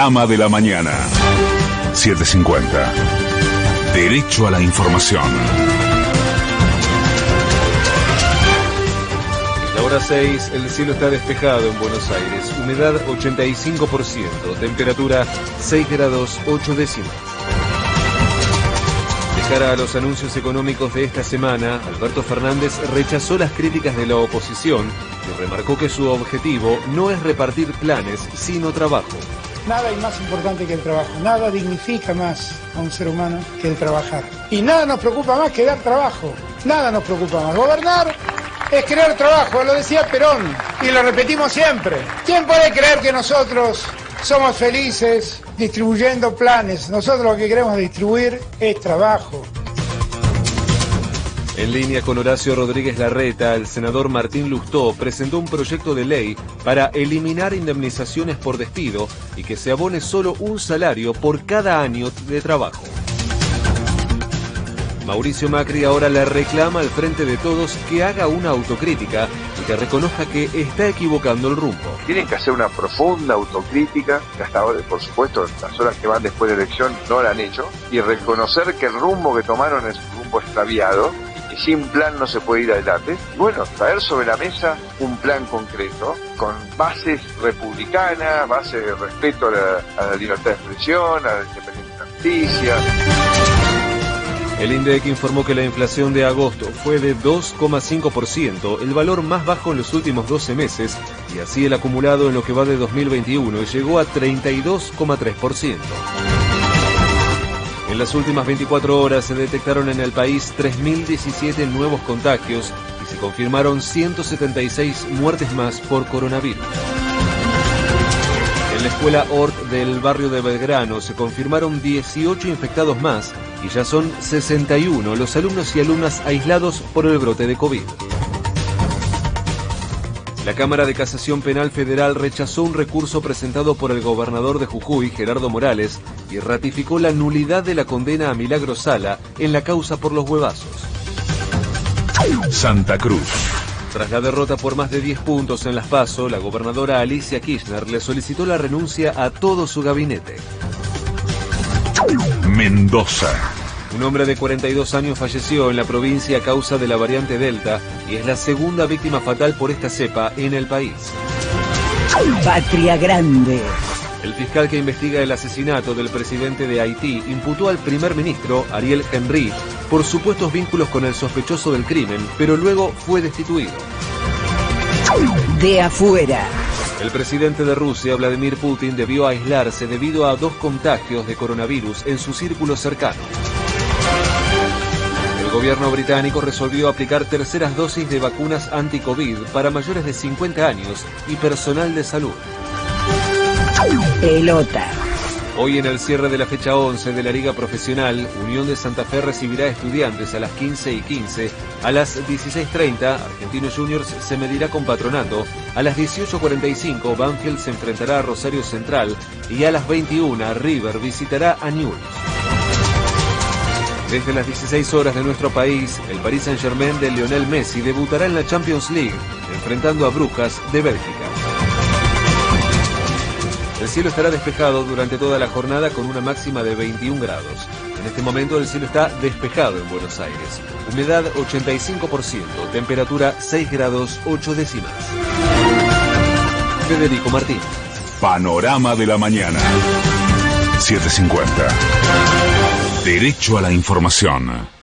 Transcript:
Panorama de la mañana. 750. Derecho a la información. La hora 6, el cielo está despejado en Buenos Aires. Humedad 85%. Temperatura 6 grados 8 décimas. De cara a los anuncios económicos de esta semana, Alberto Fernández rechazó las críticas de la oposición y remarcó que su objetivo no es repartir planes, sino trabajo. Nada hay más importante que el trabajo, nada dignifica más a un ser humano que el trabajar. Y nada nos preocupa más que dar trabajo, nada nos preocupa más. Gobernar es crear trabajo, lo decía Perón y lo repetimos siempre. ¿Quién puede creer que nosotros somos felices distribuyendo planes? Nosotros lo que queremos distribuir es trabajo. En línea con Horacio Rodríguez Larreta, el senador Martín Lustó presentó un proyecto de ley para eliminar indemnizaciones por despido y que se abone solo un salario por cada año de trabajo. Mauricio Macri ahora le reclama al frente de todos que haga una autocrítica y que reconozca que está equivocando el rumbo. Tienen que hacer una profunda autocrítica, que hasta ahora, por supuesto, las horas que van después de la elección no la han hecho, y reconocer que el rumbo que tomaron es un rumbo extraviado sin plan no se puede ir adelante. Bueno, traer sobre la mesa un plan concreto con bases republicanas, bases de respeto a la, a la libertad de expresión, a la independencia de justicia. El INDEC informó que la inflación de agosto fue de 2,5%, el valor más bajo en los últimos 12 meses, y así el acumulado en lo que va de 2021 llegó a 32,3%. En las últimas 24 horas se detectaron en el país 3.017 nuevos contagios y se confirmaron 176 muertes más por coronavirus. En la escuela Ort del barrio de Belgrano se confirmaron 18 infectados más y ya son 61 los alumnos y alumnas aislados por el brote de COVID. La Cámara de Casación Penal Federal rechazó un recurso presentado por el gobernador de Jujuy, Gerardo Morales, y ratificó la nulidad de la condena a Milagro Sala en la causa por los huevazos. Santa Cruz. Tras la derrota por más de 10 puntos en las PASO, la gobernadora Alicia Kirchner le solicitó la renuncia a todo su gabinete. Mendoza. Un hombre de 42 años falleció en la provincia a causa de la variante Delta y es la segunda víctima fatal por esta cepa en el país. Patria Grande. El fiscal que investiga el asesinato del presidente de Haití imputó al primer ministro, Ariel Henry, por supuestos vínculos con el sospechoso del crimen, pero luego fue destituido. De afuera. El presidente de Rusia, Vladimir Putin, debió aislarse debido a dos contagios de coronavirus en su círculo cercano. El gobierno británico resolvió aplicar terceras dosis de vacunas anti-COVID para mayores de 50 años y personal de salud. Pelota. Hoy en el cierre de la fecha 11 de la Liga Profesional, Unión de Santa Fe recibirá estudiantes a las 15 y 15. A las 16.30, Argentinos Juniors se medirá con Patronato. A las 18.45, Banfield se enfrentará a Rosario Central. Y a las 21, River visitará a Newell's. Desde las 16 horas de nuestro país, el Paris Saint-Germain de Lionel Messi debutará en la Champions League, enfrentando a Brujas de Bélgica. El cielo estará despejado durante toda la jornada con una máxima de 21 grados. En este momento el cielo está despejado en Buenos Aires. Humedad 85%, temperatura 6 grados 8 décimas. Federico Martín. Panorama de la mañana. 750. Derecho a la información.